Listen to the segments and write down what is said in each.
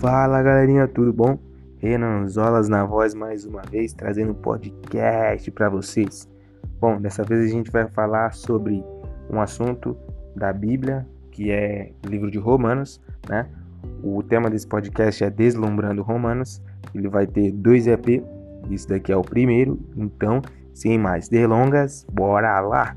Fala galerinha, tudo bom? Renan Zolas na voz mais uma vez, trazendo um podcast para vocês. Bom, dessa vez a gente vai falar sobre um assunto da Bíblia, que é o livro de Romanos, né? O tema desse podcast é Deslumbrando Romanos. Ele vai ter dois EP, isso daqui é o primeiro, então, sem mais delongas, bora lá!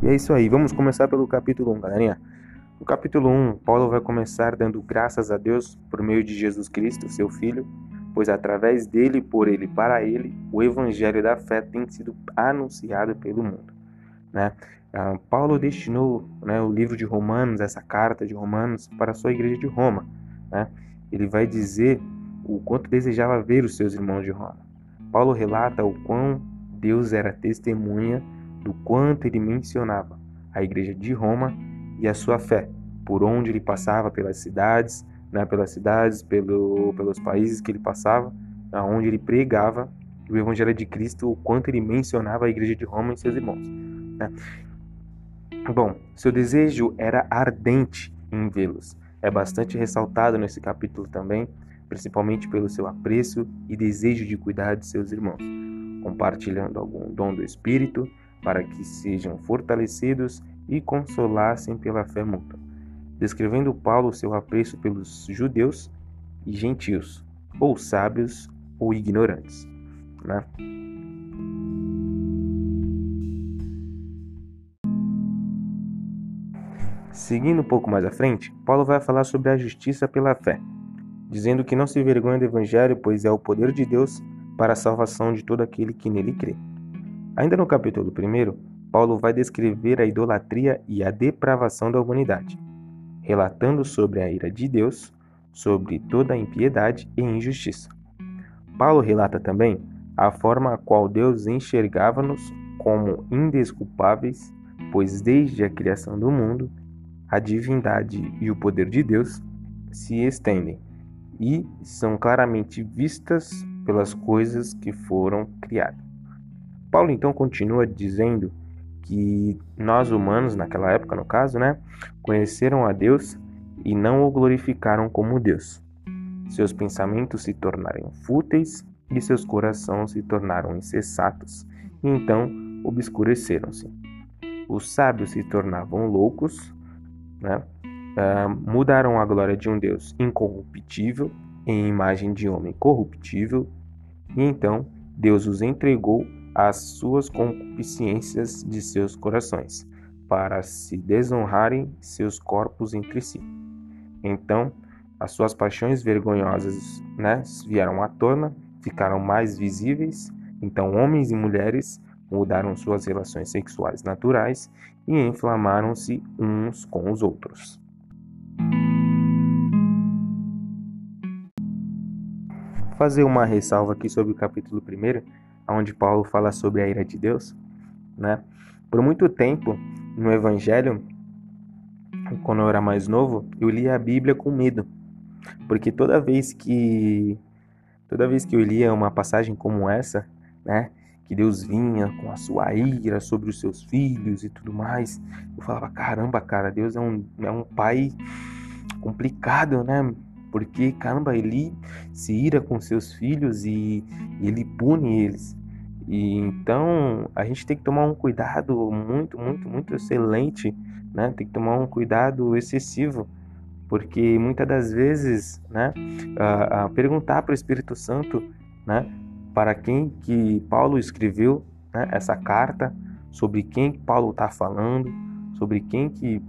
E é isso aí, vamos começar pelo capítulo 1, galerinha. No capítulo 1, Paulo vai começar dando graças a Deus por meio de Jesus Cristo, seu Filho, pois através dele, por ele, para ele, o evangelho da fé tem sido anunciado pelo mundo. Né? Ah, Paulo destinou né, o livro de Romanos, essa carta de Romanos, para a sua igreja de Roma. Né? Ele vai dizer o quanto desejava ver os seus irmãos de Roma. Paulo relata o quão Deus era testemunha do quanto ele mencionava a igreja de Roma e a sua fé, por onde ele passava, pelas cidades, né, pelas cidades, pelo, pelos países que ele passava, aonde ele pregava o Evangelho de Cristo, o quanto ele mencionava a igreja de Roma e seus irmãos. Né? Bom, seu desejo era ardente em vê-los. É bastante ressaltado nesse capítulo também, principalmente pelo seu apreço e desejo de cuidar de seus irmãos, compartilhando algum dom do Espírito para que sejam fortalecidos e consolassem pela fé mútua, descrevendo Paulo seu apreço pelos judeus e gentios, ou sábios ou ignorantes. Né? Seguindo um pouco mais à frente, Paulo vai falar sobre a justiça pela fé, dizendo que não se vergonha do Evangelho, pois é o poder de Deus para a salvação de todo aquele que nele crê. Ainda no capítulo 1, Paulo vai descrever a idolatria e a depravação da humanidade, relatando sobre a ira de Deus, sobre toda a impiedade e injustiça. Paulo relata também a forma a qual Deus enxergava-nos como indesculpáveis, pois desde a criação do mundo, a divindade e o poder de Deus se estendem e são claramente vistas pelas coisas que foram criadas. Paulo então continua dizendo que nós humanos, naquela época no caso, né, conheceram a Deus e não o glorificaram como Deus. Seus pensamentos se tornaram fúteis e seus corações se tornaram insensatos, e então obscureceram-se. Os sábios se tornavam loucos, né? Uh, mudaram a glória de um Deus incorruptível em imagem de homem corruptível, e então Deus os entregou as suas concupiscências de seus corações, para se desonrarem seus corpos entre si. Então, as suas paixões vergonhosas né, vieram à tona, ficaram mais visíveis. Então, homens e mulheres mudaram suas relações sexuais naturais e inflamaram-se uns com os outros. Fazer uma ressalva aqui sobre o capítulo 1 onde Paulo fala sobre a ira de Deus, né? Por muito tempo no Evangelho, quando eu era mais novo, eu lia a Bíblia com medo, porque toda vez que toda vez que eu lia uma passagem como essa, né, que Deus vinha com a sua ira sobre os seus filhos e tudo mais, eu falava caramba, cara, Deus é um é um pai complicado, né? Porque caramba, ele se ira com seus filhos e ele pune eles. E então a gente tem que tomar um cuidado muito, muito, muito excelente, né? Tem que tomar um cuidado excessivo, porque muitas das vezes, né, a, a perguntar para o Espírito Santo, né, para quem que Paulo escreveu né, essa carta, sobre quem Paulo está falando, sobre quem que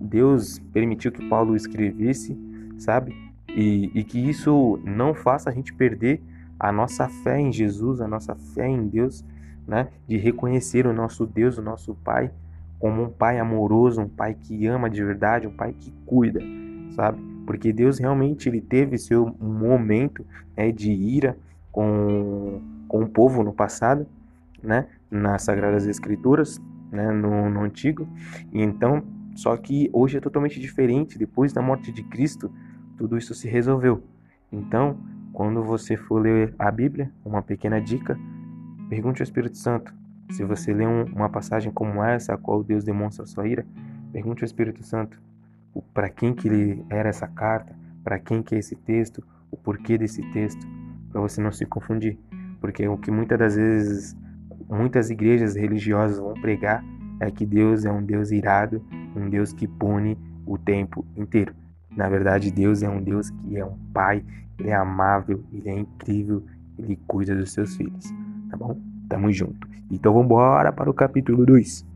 Deus permitiu que Paulo escrevesse, sabe? E, e que isso não faça a gente perder a nossa fé em Jesus, a nossa fé em Deus, né? De reconhecer o nosso Deus, o nosso Pai, como um Pai amoroso, um Pai que ama de verdade, um Pai que cuida, sabe? Porque Deus realmente ele teve seu momento né, de ira com, com o povo no passado, né? Nas Sagradas Escrituras, né? No, no Antigo. E então, só que hoje é totalmente diferente. Depois da morte de Cristo, tudo isso se resolveu. Então, quando você for ler a Bíblia, uma pequena dica, pergunte ao Espírito Santo. Se você lê um, uma passagem como essa, a qual Deus demonstra sua ira, pergunte ao Espírito Santo: para quem que ele era essa carta, para quem que é esse texto, o porquê desse texto, para você não se confundir, porque o que muitas das vezes muitas igrejas religiosas vão pregar é que Deus é um Deus irado, um Deus que pune o tempo inteiro. Na verdade, Deus é um Deus que é um pai, ele é amável, ele é incrível, ele cuida dos seus filhos, tá bom? Tamo junto. Então vamos embora para o capítulo 2.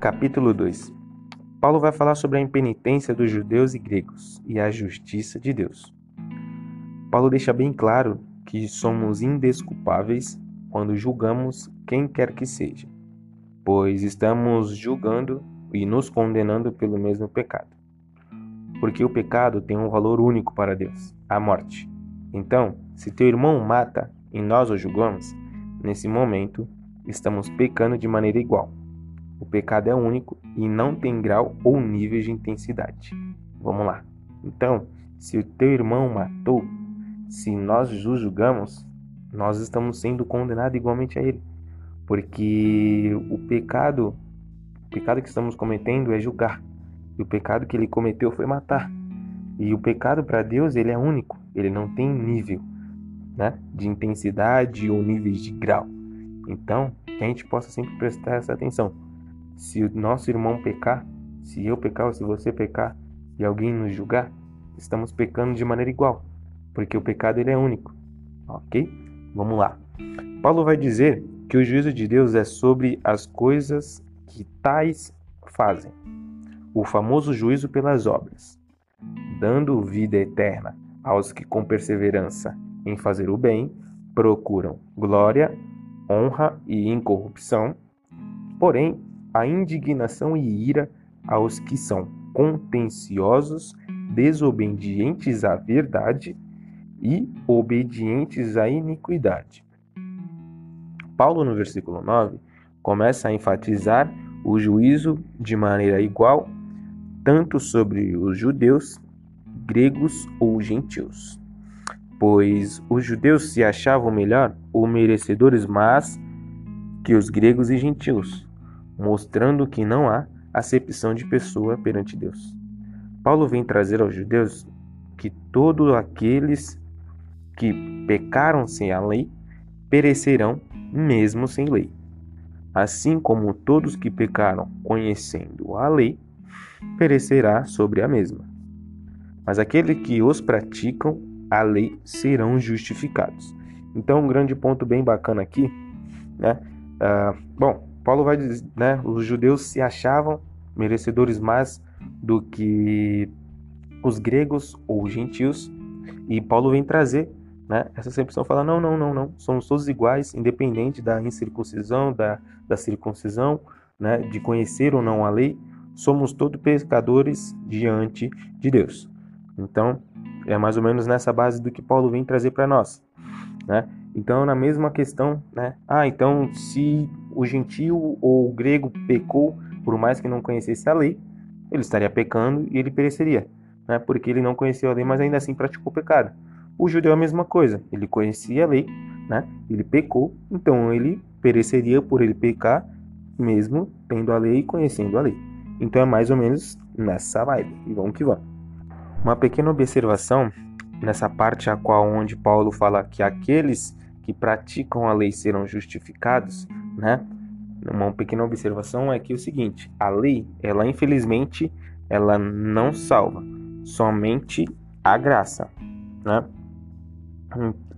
Capítulo 2. Paulo vai falar sobre a impenitência dos judeus e gregos e a justiça de Deus. Paulo deixa bem claro que somos indesculpáveis quando julgamos quem quer que seja, pois estamos julgando e nos condenando pelo mesmo pecado. Porque o pecado tem um valor único para Deus, a morte. Então, se teu irmão mata e nós o julgamos, nesse momento estamos pecando de maneira igual. O pecado é único e não tem grau ou nível de intensidade. Vamos lá. Então, se o teu irmão matou, se nós o julgamos, nós estamos sendo condenados igualmente a ele. Porque o pecado, o pecado que estamos cometendo é julgar. E o pecado que ele cometeu foi matar. E o pecado para Deus, ele é único, ele não tem nível, né, de intensidade ou níveis de grau. Então, que a gente possa sempre prestar essa atenção. Se o nosso irmão pecar, se eu pecar ou se você pecar e alguém nos julgar, estamos pecando de maneira igual porque o pecado ele é único. Ok? Vamos lá. Paulo vai dizer que o juízo de Deus é sobre as coisas que tais fazem. O famoso juízo pelas obras, dando vida eterna aos que com perseverança em fazer o bem procuram glória, honra e incorrupção, porém a indignação e ira aos que são contenciosos, desobedientes à verdade e obedientes à iniquidade. Paulo, no versículo 9, começa a enfatizar o juízo de maneira igual, tanto sobre os judeus, gregos ou gentios. Pois os judeus se achavam melhor ou merecedores mais que os gregos e gentios, mostrando que não há acepção de pessoa perante Deus. Paulo vem trazer aos judeus que todos aqueles que pecaram sem a lei perecerão mesmo sem lei. Assim como todos que pecaram conhecendo a lei, perecerá sobre a mesma. Mas aqueles que os praticam a lei serão justificados. Então, um grande ponto bem bacana aqui, né? Uh, bom, Paulo vai dizer, né? Os judeus se achavam merecedores mais do que os gregos ou gentios, e Paulo vem trazer né? Essa acepção fala: não, não, não, não, somos todos iguais, independente da incircuncisão, da, da circuncisão, né? de conhecer ou não a lei, somos todos pecadores diante de Deus. Então, é mais ou menos nessa base do que Paulo vem trazer para nós. Né? Então, na mesma questão, né? ah, então se o gentio ou o grego pecou, por mais que não conhecesse a lei, ele estaria pecando e ele pereceria, né? porque ele não conheceu a lei, mas ainda assim praticou pecado. O judeu é a mesma coisa, ele conhecia a lei, né? ele pecou, então ele pereceria por ele pecar, mesmo tendo a lei e conhecendo a lei. Então é mais ou menos nessa vibe, e vamos que vamos. Uma pequena observação nessa parte a qual onde Paulo fala que aqueles que praticam a lei serão justificados, né? Uma pequena observação é que é o seguinte, a lei, ela infelizmente, ela não salva, somente a graça, né?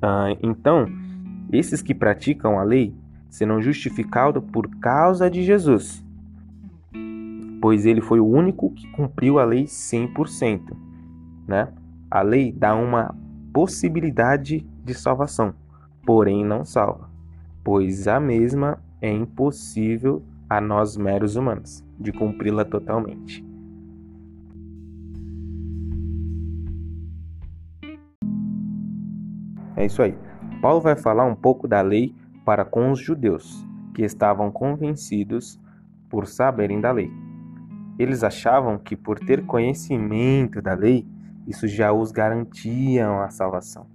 Ah, então, esses que praticam a lei serão justificados por causa de Jesus, pois ele foi o único que cumpriu a lei 100%. Né? A lei dá uma possibilidade de salvação, porém não salva, pois a mesma é impossível a nós meros humanos de cumpri-la totalmente. É isso aí. Paulo vai falar um pouco da lei para com os judeus, que estavam convencidos por saberem da lei. Eles achavam que por ter conhecimento da lei, isso já os garantia a salvação.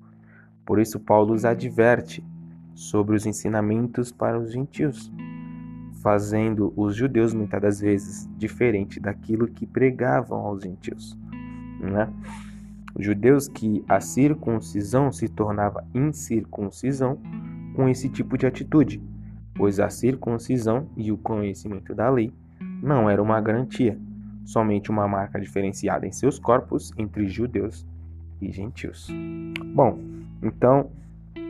Por isso Paulo os adverte sobre os ensinamentos para os gentios. fazendo os judeus muitas das vezes diferente daquilo que pregavam aos gentios, né? Judeus que a circuncisão se tornava incircuncisão com esse tipo de atitude, pois a circuncisão e o conhecimento da lei não era uma garantia, somente uma marca diferenciada em seus corpos entre judeus e gentios. Bom, então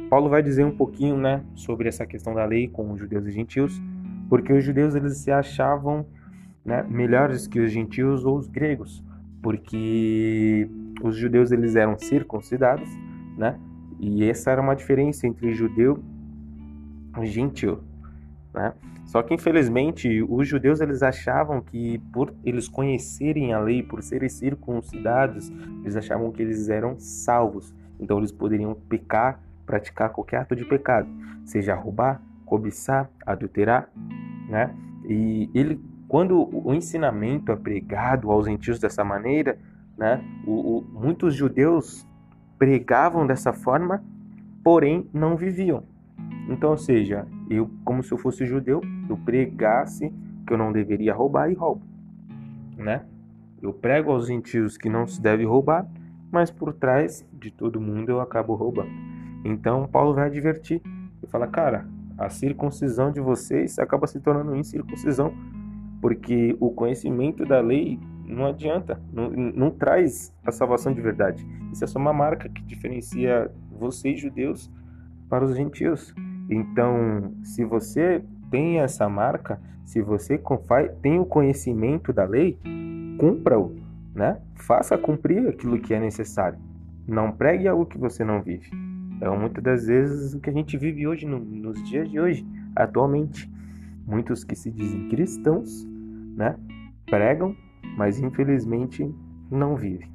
Paulo vai dizer um pouquinho, né, sobre essa questão da lei com os judeus e gentios, porque os judeus eles se achavam né, melhores que os gentios ou os gregos, porque os judeus eles eram circuncidados, né? E essa era uma diferença entre judeu e gentil, né? Só que infelizmente os judeus eles achavam que por eles conhecerem a lei, por serem circuncidados, eles achavam que eles eram salvos. Então eles poderiam pecar, praticar qualquer ato de pecado, seja roubar, cobiçar, adulterar, né? E ele quando o ensinamento é pregado aos gentios dessa maneira, né, o, o, muitos judeus pregavam dessa forma, porém não viviam. Então, ou seja, eu, como se eu fosse judeu, eu pregasse que eu não deveria roubar e roubo, né? Eu prego aos gentios que não se deve roubar, mas por trás de todo mundo eu acabo roubando. Então, Paulo vai advertir e fala, cara, a circuncisão de vocês acaba se tornando incircuncisão porque o conhecimento da lei não adianta, não, não traz a salvação de verdade. Isso é só uma marca que diferencia vocês, judeus, para os gentios. Então, se você tem essa marca, se você tem o conhecimento da lei, cumpra-o, né? Faça cumprir aquilo que é necessário. Não pregue algo que você não vive. É muitas das vezes o que a gente vive hoje, no, nos dias de hoje, atualmente. Muitos que se dizem cristãos, né? Pregam, mas infelizmente não vivem.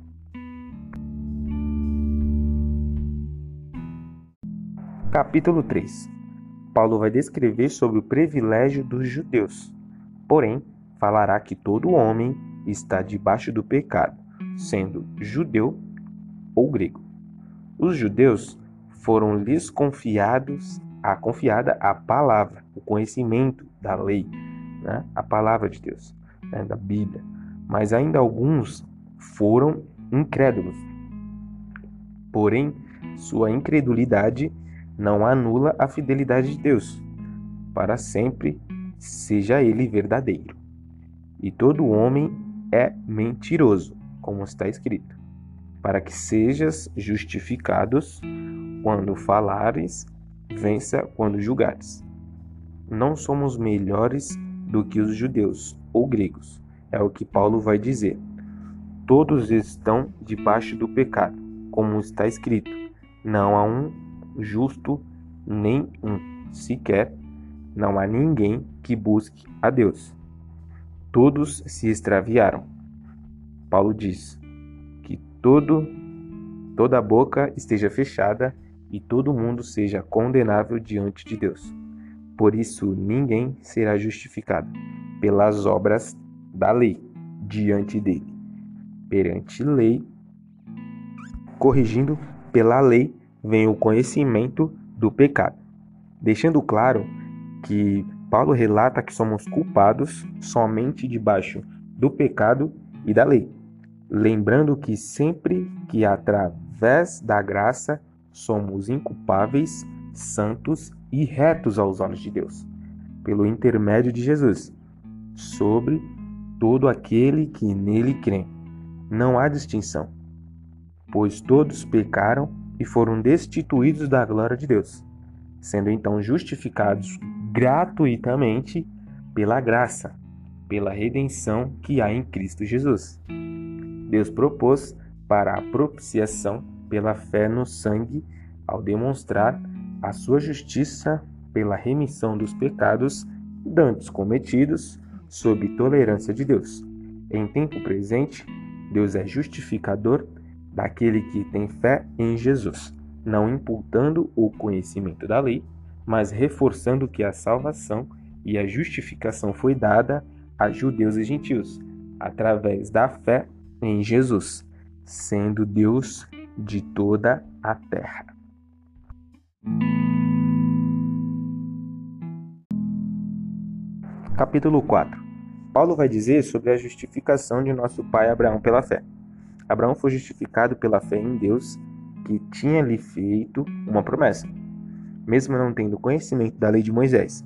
Capítulo 3. Paulo vai descrever sobre o privilégio dos judeus. Porém, falará que todo homem está debaixo do pecado, sendo judeu ou grego. Os judeus foram lhes confiados a confiada a palavra, o conhecimento da lei, né? a palavra de Deus, né? da Bíblia. Mas ainda alguns foram incrédulos. Porém, sua incredulidade não anula a fidelidade de Deus. Para sempre seja ele verdadeiro. E todo homem é mentiroso, como está escrito, para que sejas justificados quando falares, vença quando julgares. Não somos melhores do que os judeus ou gregos. É o que Paulo vai dizer. Todos estão debaixo do pecado, como está escrito: não há um justo, nem um sequer, não há ninguém que busque a Deus. Todos se extraviaram. Paulo diz que todo toda boca esteja fechada e todo mundo seja condenável diante de Deus. Por isso, ninguém será justificado pelas obras da lei diante dele. Perante lei, corrigindo pela lei, vem o conhecimento do pecado, deixando claro que Paulo relata que somos culpados somente debaixo do pecado e da lei, lembrando que sempre que através da graça somos inculpáveis, santos e retos aos olhos de Deus, pelo intermédio de Jesus, sobre todo aquele que nele crê. Não há distinção, pois todos pecaram e foram destituídos da glória de Deus, sendo então justificados gratuitamente pela graça, pela redenção que há em Cristo Jesus. Deus propôs para a propiciação pela fé no sangue ao demonstrar a sua justiça pela remissão dos pecados dantes cometidos sob tolerância de Deus. Em tempo presente, Deus é justificador daquele que tem fé em Jesus, não imputando o conhecimento da lei, mas reforçando que a salvação e a justificação foi dada a judeus e gentios, através da fé em Jesus, sendo Deus de toda a terra. Capítulo 4 Paulo vai dizer sobre a justificação de nosso pai Abraão pela fé. Abraão foi justificado pela fé em Deus, que tinha lhe feito uma promessa, mesmo não tendo conhecimento da lei de Moisés.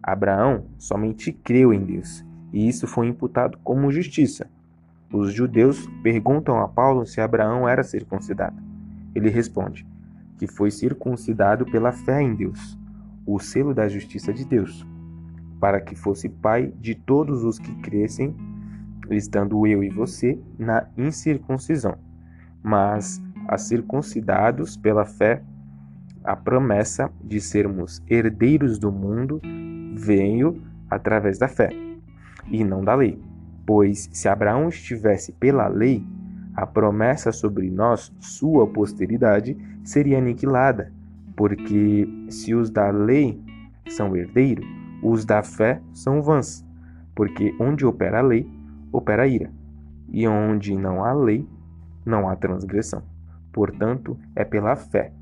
Abraão somente creu em Deus, e isso foi imputado como justiça. Os judeus perguntam a Paulo se Abraão era circuncidado. Ele responde que foi circuncidado pela fé em Deus, o selo da justiça de Deus, para que fosse pai de todos os que crescem, estando eu e você na incircuncisão. Mas a circuncidados pela fé, a promessa de sermos herdeiros do mundo veio através da fé, e não da lei. Pois se Abraão estivesse pela lei, a promessa sobre nós, sua posteridade, seria aniquilada, porque se os da lei são herdeiros, os da fé são vãs, porque onde opera a lei, opera a ira, e onde não há lei, não há transgressão. Portanto, é pela fé,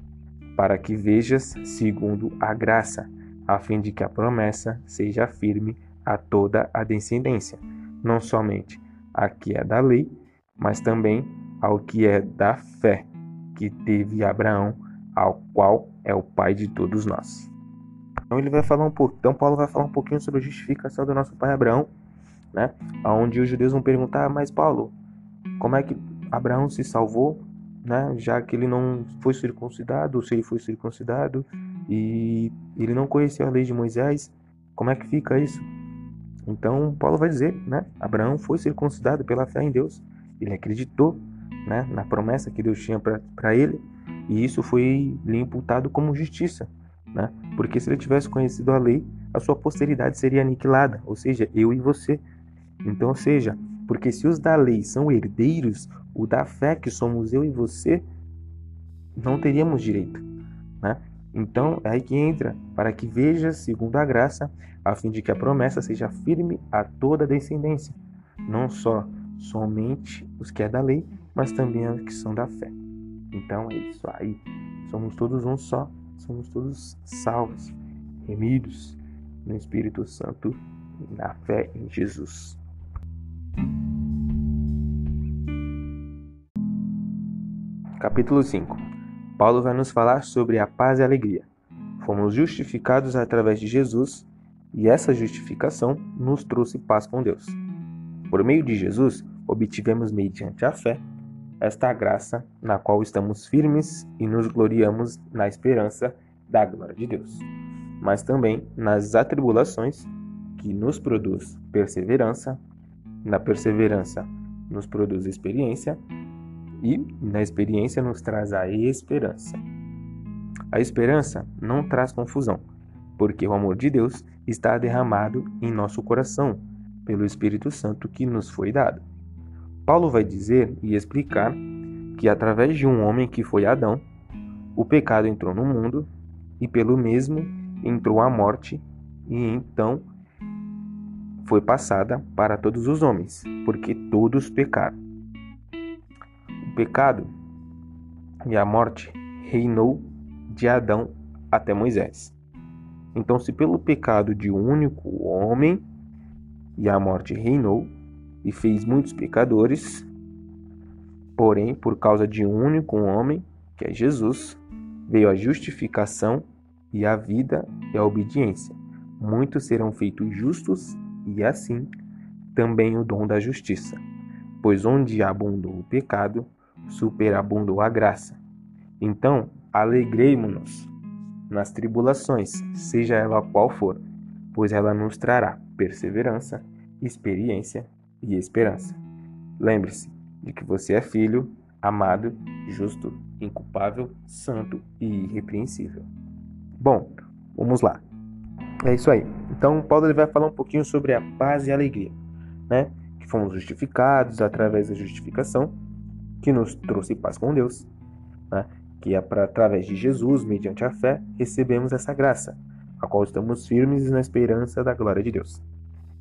para que vejas segundo a graça, a fim de que a promessa seja firme a toda a descendência, não somente a que é da lei, mas também ao que é da fé que teve Abraão, ao qual é o pai de todos nós. Então ele vai falar um pouco, então Paulo vai falar um pouquinho sobre a justificação do nosso pai Abraão, né? Onde os judeus vão perguntar, mas Paulo, como é que Abraão se salvou, né? Já que ele não foi circuncidado, ou se ele foi circuncidado e ele não conhecia a lei de Moisés, como é que fica isso? Então Paulo vai dizer, né? Abraão foi circuncidado pela fé em Deus. Ele acreditou, né? Na promessa que Deus tinha para ele e isso foi lhe imputado como justiça né? Porque se ele tivesse conhecido a lei, a sua posteridade seria aniquilada, ou seja, eu e você. Então, seja, porque se os da lei são herdeiros, o da fé que somos eu e você, não teríamos direito, né? Então, é aí que entra, para que veja segundo a graça, a fim de que a promessa seja firme a toda a descendência, não só somente os que é da lei, mas também os que são da fé. Então é isso aí. Somos todos um só somos todos salvos, remidos no Espírito Santo e na fé em Jesus. Capítulo 5 Paulo vai nos falar sobre a paz e a alegria. Fomos justificados através de Jesus e essa justificação nos trouxe paz com Deus. Por meio de Jesus, obtivemos, mediante a fé, esta graça na qual estamos firmes e nos gloriamos na esperança da glória de Deus, mas também nas atribulações que nos produz perseverança, na perseverança nos produz experiência e na experiência nos traz a esperança. A esperança não traz confusão, porque o amor de Deus está derramado em nosso coração pelo Espírito Santo que nos foi dado. Paulo vai dizer e explicar que através de um homem que foi Adão, o pecado entrou no mundo e pelo mesmo entrou a morte, e então foi passada para todos os homens, porque todos pecaram. O pecado e a morte reinou de Adão até Moisés. Então, se pelo pecado de um único homem e a morte reinou, e fez muitos pecadores. Porém, por causa de um único homem, que é Jesus, veio a justificação e a vida e a obediência. Muitos serão feitos justos e assim também o dom da justiça. Pois onde abundou o pecado, superabundou a graça. Então, alegremos-nos nas tribulações, seja ela qual for, pois ela nos trará perseverança, experiência e esperança. Lembre-se de que você é filho, amado, justo, inculpável, santo e irrepreensível. Bom, vamos lá. É isso aí. Então, Paulo ele vai falar um pouquinho sobre a paz e a alegria, né? Que fomos justificados através da justificação, que nos trouxe paz com Deus, né? Que é para através de Jesus, mediante a fé, recebemos essa graça, a qual estamos firmes na esperança da glória de Deus.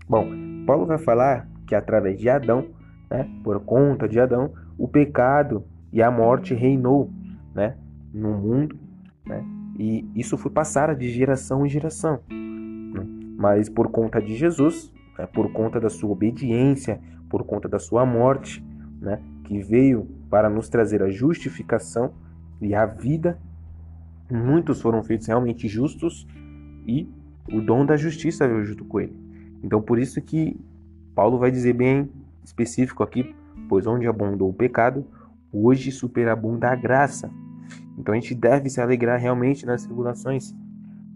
Bom, Paulo vai falar que através de Adão, né, por conta de Adão, o pecado e a morte reinou né, no mundo, né, e isso foi passado de geração em geração. Né? mas por conta de Jesus, né, por conta da sua obediência, por conta da sua morte, né, que veio para nos trazer a justificação e a vida, muitos foram feitos realmente justos e o dom da justiça veio junto com ele. Então por isso que Paulo vai dizer bem específico aqui, pois onde abundou o pecado, hoje superabunda a graça. Então a gente deve se alegrar realmente nas tribulações,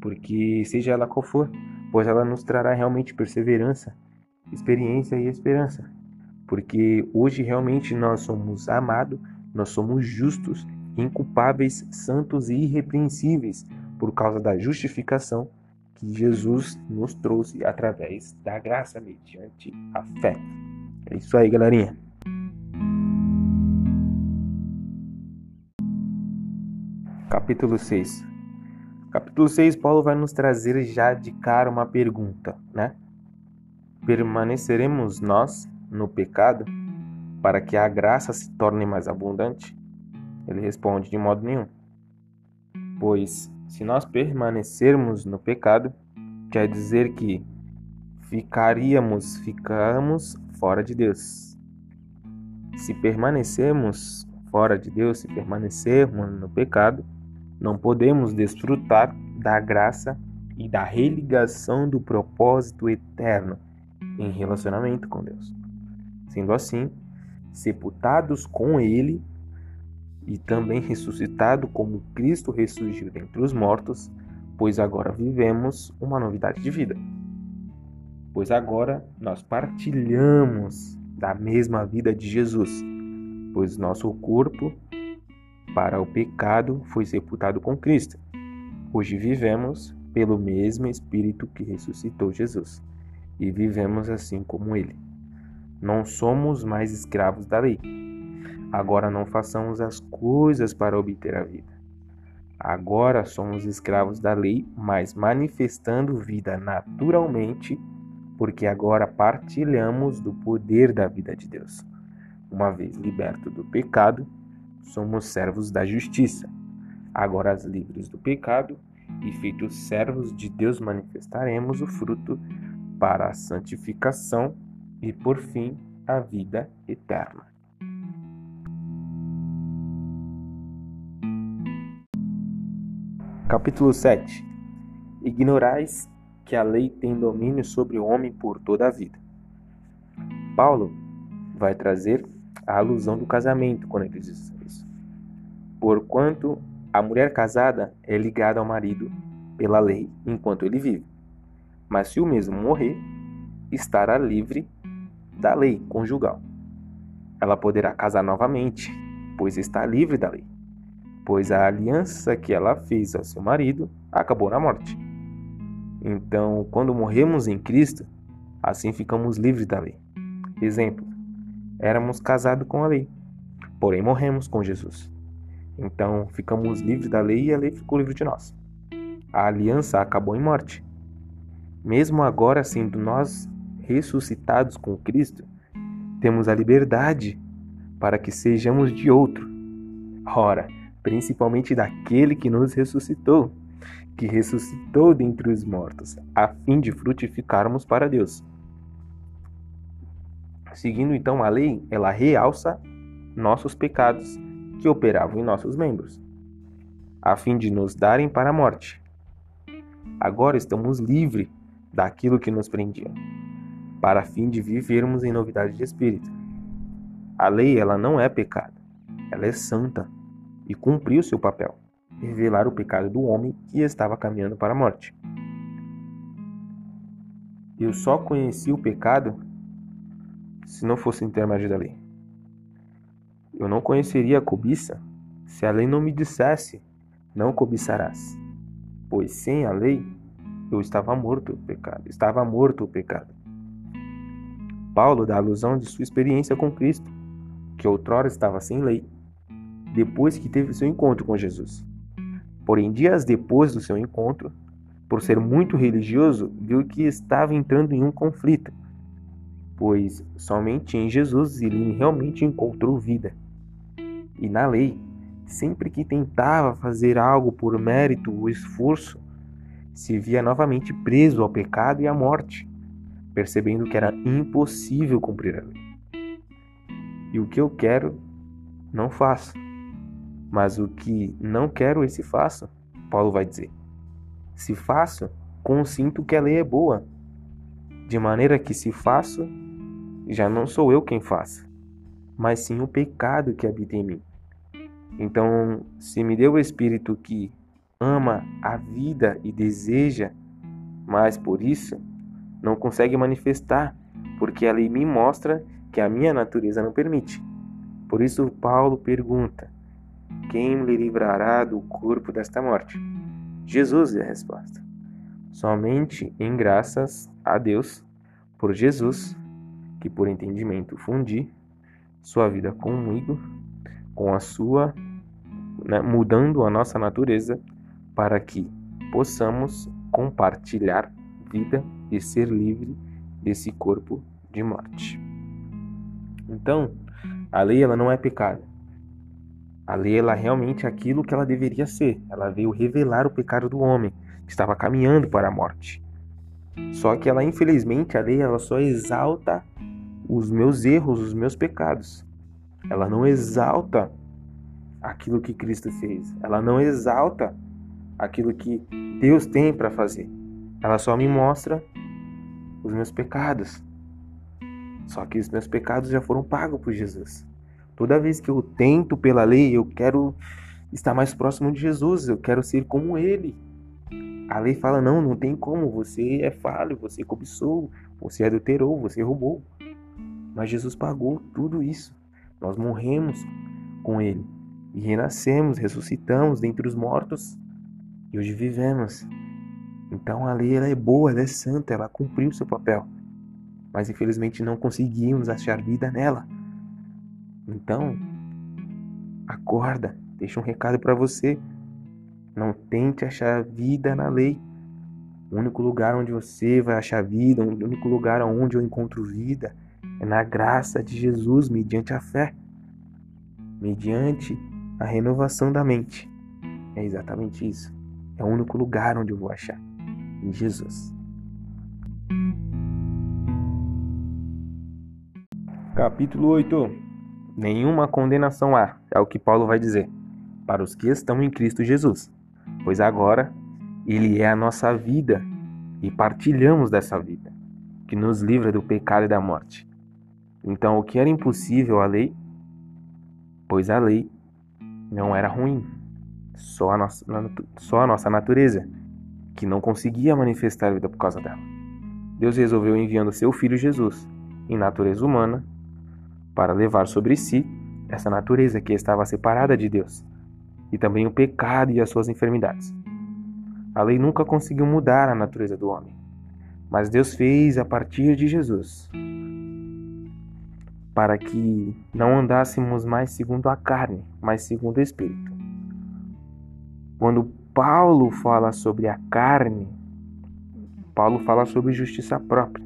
porque seja ela qual for, pois ela nos trará realmente perseverança, experiência e esperança. Porque hoje realmente nós somos amados, nós somos justos, inculpáveis, santos e irrepreensíveis por causa da justificação que Jesus nos trouxe através da graça mediante a fé. É isso aí, galerinha. Capítulo 6. Capítulo 6, Paulo vai nos trazer já de cara uma pergunta, né? Permaneceremos nós no pecado para que a graça se torne mais abundante? Ele responde de modo nenhum. Pois se nós permanecermos no pecado, quer dizer que ficaríamos, ficamos fora de Deus. Se permanecermos fora de Deus, se permanecermos no pecado, não podemos desfrutar da graça e da religação do propósito eterno em relacionamento com Deus. Sendo assim, sepultados com Ele e também ressuscitado como Cristo ressurgiu dentre os mortos, pois agora vivemos uma novidade de vida. Pois agora nós partilhamos da mesma vida de Jesus, pois nosso corpo para o pecado foi sepultado com Cristo. Hoje vivemos pelo mesmo Espírito que ressuscitou Jesus e vivemos assim como Ele. Não somos mais escravos da lei. Agora não façamos as coisas para obter a vida. Agora somos escravos da lei, mas manifestando vida naturalmente, porque agora partilhamos do poder da vida de Deus. Uma vez liberto do pecado, somos servos da justiça. Agora, livres do pecado e feitos servos de Deus, manifestaremos o fruto para a santificação e, por fim, a vida eterna. Capítulo 7 Ignorais que a lei tem domínio sobre o homem por toda a vida. Paulo vai trazer a alusão do casamento quando ele diz isso. Porquanto a mulher casada é ligada ao marido pela lei enquanto ele vive. Mas se o mesmo morrer, estará livre da lei conjugal. Ela poderá casar novamente, pois está livre da lei, pois a aliança que ela fez ao seu marido acabou na morte. Então, quando morremos em Cristo, assim ficamos livres da lei. Exemplo: éramos casados com a lei, porém morremos com Jesus. Então ficamos livres da lei e a lei ficou livre de nós. A aliança acabou em morte. Mesmo agora sendo nós ressuscitados com Cristo, temos a liberdade para que sejamos de outro. Ora, principalmente daquele que nos ressuscitou, que ressuscitou dentre os mortos, a fim de frutificarmos para Deus. Seguindo então a lei, ela realça nossos pecados que operavam em nossos membros, a fim de nos darem para a morte. Agora estamos livres daquilo que nos prendia, para fim de vivermos em novidade de espírito. A lei, ela não é pecado, ela é santa e cumpriu seu papel, revelar o pecado do homem que estava caminhando para a morte. Eu só conheci o pecado se não fosse intermédio da lei. Eu não conheceria a cobiça se a lei não me dissesse: não cobiçarás. Pois sem a lei eu estava morto o pecado, estava morto o pecado. Paulo dá alusão de sua experiência com Cristo, que outrora estava sem lei, depois que teve seu encontro com Jesus. Porém, dias depois do seu encontro, por ser muito religioso, viu que estava entrando em um conflito pois somente em Jesus ele realmente encontrou vida. E na lei, sempre que tentava fazer algo por mérito ou esforço, se via novamente preso ao pecado e à morte, percebendo que era impossível cumprir a lei. E o que eu quero, não faço. Mas o que não quero, esse faço, Paulo vai dizer. Se faço, consinto que a lei é boa, de maneira que se faço, já não sou eu quem faça, mas sim o pecado que habita em mim. Então, se me deu o Espírito que ama a vida e deseja, mas por isso não consegue manifestar, porque a lei me mostra que a minha natureza não permite. Por isso, Paulo pergunta: Quem me livrará do corpo desta morte? Jesus é a resposta. Somente em graças a Deus por Jesus, que por entendimento fundi sua vida comigo, com a sua, né, mudando a nossa natureza para que possamos compartilhar vida e ser livre desse corpo de morte. Então, a lei ela não é pecado. A lei ela é realmente aquilo que ela deveria ser. Ela veio revelar o pecado do homem que estava caminhando para a morte. Só que ela infelizmente a lei ela só exalta os meus erros, os meus pecados. Ela não exalta aquilo que Cristo fez. Ela não exalta aquilo que Deus tem para fazer. Ela só me mostra os meus pecados. Só que os meus pecados já foram pagos por Jesus. Toda vez que eu tento pela lei, eu quero estar mais próximo de Jesus, eu quero ser como ele. A lei fala: não, não tem como, você é falho, você cobiçou, você adulterou, você roubou. Mas Jesus pagou tudo isso. Nós morremos com ele e renascemos, ressuscitamos dentre os mortos e hoje vivemos. Então a lei ela é boa, ela é santa, ela cumpriu seu papel. Mas infelizmente não conseguimos achar vida nela. Então, acorda, deixa um recado para você. Não tente achar vida na lei. O único lugar onde você vai achar vida, o único lugar onde eu encontro vida é na graça de Jesus, mediante a fé, mediante a renovação da mente. É exatamente isso. É o único lugar onde eu vou achar. Em Jesus. Capítulo 8. Nenhuma condenação há, é o que Paulo vai dizer, para os que estão em Cristo Jesus. Pois agora ele é a nossa vida e partilhamos dessa vida, que nos livra do pecado e da morte. Então, o que era impossível à lei, pois a lei não era ruim, só a nossa, só a nossa natureza, que não conseguia manifestar a vida por causa dela. Deus resolveu enviando seu filho Jesus, em natureza humana, para levar sobre si essa natureza que estava separada de Deus, e também o pecado e as suas enfermidades. A lei nunca conseguiu mudar a natureza do homem, mas Deus fez a partir de Jesus, para que não andássemos mais segundo a carne, mas segundo o Espírito. Quando Paulo fala sobre a carne, Paulo fala sobre justiça própria.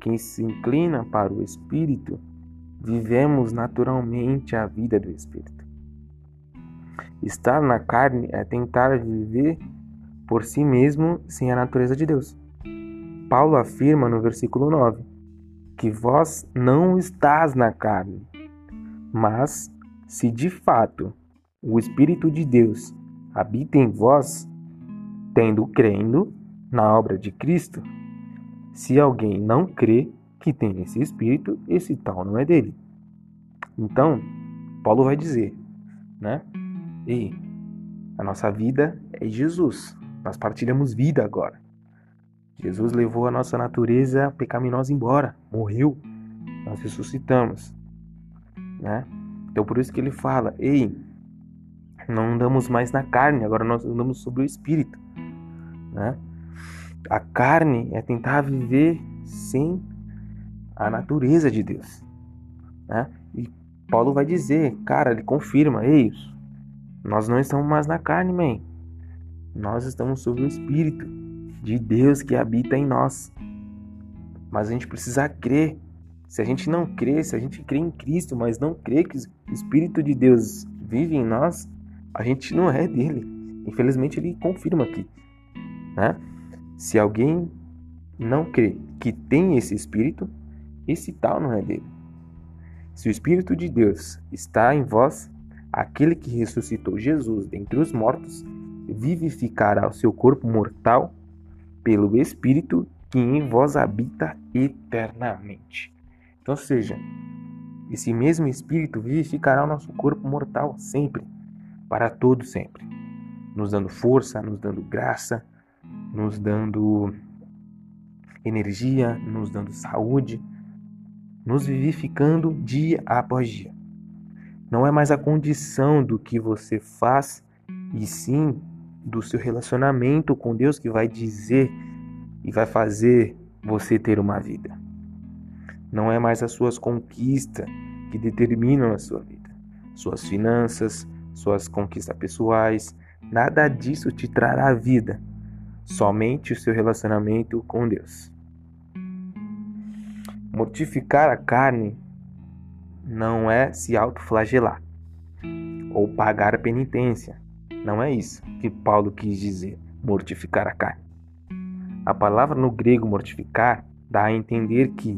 Quem se inclina para o Espírito, vivemos naturalmente a vida do Espírito. Estar na carne é tentar viver por si mesmo sem a natureza de Deus. Paulo afirma no versículo 9 que vós não estás na carne, mas se de fato o Espírito de Deus habita em vós, tendo crendo na obra de Cristo. Se alguém não crê que tem esse espírito, esse tal não é dele. Então, Paulo vai dizer, né? Ei, a nossa vida é Jesus. Nós partilhamos vida agora. Jesus levou a nossa natureza pecaminosa embora, morreu, nós ressuscitamos, né? Então por isso que ele fala: "Ei, não andamos mais na carne, agora nós andamos sobre o espírito. Né? A carne é tentar viver sem a natureza de Deus. Né? E Paulo vai dizer, cara, ele confirma, ei, nós não estamos mais na carne, man. Nós estamos sobre o Espírito de Deus que habita em nós. Mas a gente precisa crer. Se a gente não crê, se a gente crê em Cristo, mas não crê que o Espírito de Deus vive em nós, a gente não é dele. Infelizmente ele confirma aqui. né? Se alguém não crê que tem esse espírito, esse tal não é dele. Se o espírito de Deus está em vós, aquele que ressuscitou Jesus dentre os mortos vivificará o seu corpo mortal pelo espírito que em vós habita eternamente. Então, seja, esse mesmo espírito vivificará o nosso corpo mortal sempre, para todo sempre, nos dando força, nos dando graça, nos dando energia, nos dando saúde, nos vivificando dia após dia. Não é mais a condição do que você faz, e sim do seu relacionamento com Deus que vai dizer e vai fazer você ter uma vida. Não é mais as suas conquistas que determinam a sua vida, suas finanças, suas conquistas pessoais, nada disso te trará vida, somente o seu relacionamento com Deus. Mortificar a carne não é se autoflagelar ou pagar a penitência. Não é isso que Paulo quis dizer, mortificar a carne. A palavra no grego mortificar dá a entender que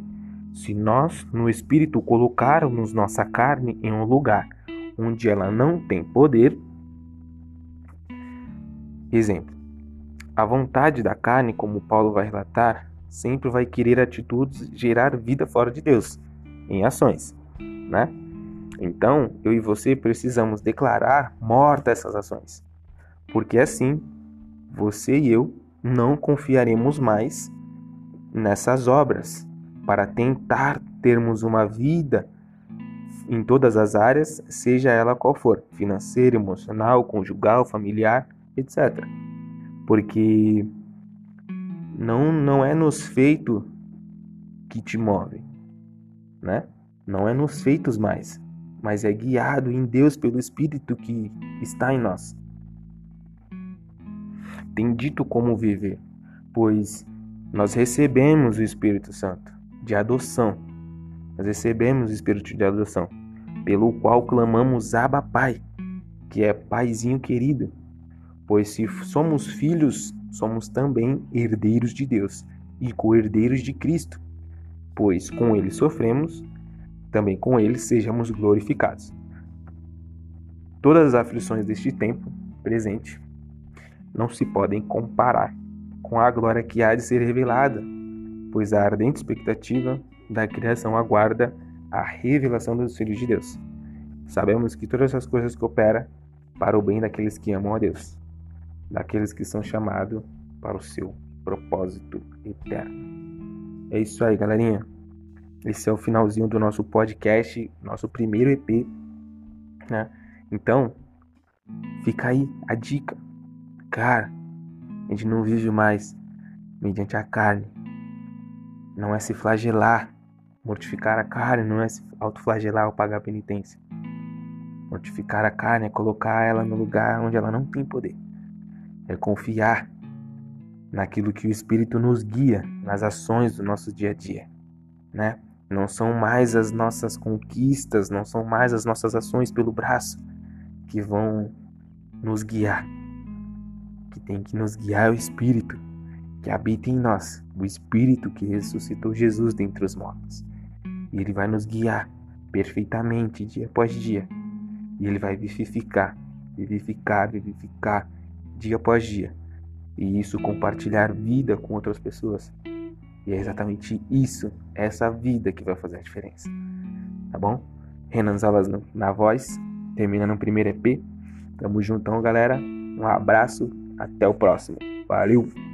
se nós no espírito colocarmos nossa carne em um lugar onde ela não tem poder, exemplo, a vontade da carne, como Paulo vai relatar, sempre vai querer atitudes gerar vida fora de Deus, em ações, né? Então, eu e você precisamos declarar morta essas ações, porque assim você e eu não confiaremos mais nessas obras para tentar termos uma vida em todas as áreas, seja ela qual for, financeira, emocional, conjugal, familiar, etc. Porque não, não é nos feitos que te move, né? Não é nos feitos mais, mas é guiado em Deus pelo Espírito que está em nós. Tem dito como viver, pois nós recebemos o Espírito Santo de adoção. Nós recebemos o Espírito de adoção, pelo qual clamamos Abba Pai, que é Paizinho querido. Pois se somos filhos, somos também herdeiros de Deus e co-herdeiros de Cristo, pois com ele sofremos, também com ele sejamos glorificados. Todas as aflições deste tempo presente não se podem comparar com a glória que há de ser revelada, pois a ardente expectativa da criação aguarda a revelação dos filhos de Deus. Sabemos que todas as coisas cooperam para o bem daqueles que amam a Deus daqueles que são chamados para o seu propósito eterno. É isso aí, galerinha. Esse é o finalzinho do nosso podcast, nosso primeiro EP, né? Então, fica aí a dica. Cara, a gente não vive mais mediante a carne. Não é se flagelar, mortificar a carne, não é se autoflagelar ou pagar penitência. Mortificar a carne é colocar ela no lugar onde ela não tem poder é confiar naquilo que o Espírito nos guia nas ações do nosso dia a dia, né? Não são mais as nossas conquistas, não são mais as nossas ações pelo braço que vão nos guiar. Que tem que nos guiar é o Espírito que habita em nós, o Espírito que ressuscitou Jesus dentre os mortos. E ele vai nos guiar perfeitamente dia após dia. E ele vai vivificar, vivificar, vivificar dia após dia. E isso compartilhar vida com outras pessoas. E é exatamente isso, essa vida que vai fazer a diferença. Tá bom? Renan Zalas na voz, terminando o primeiro EP. Tamo juntão, galera. Um abraço, até o próximo. Valeu!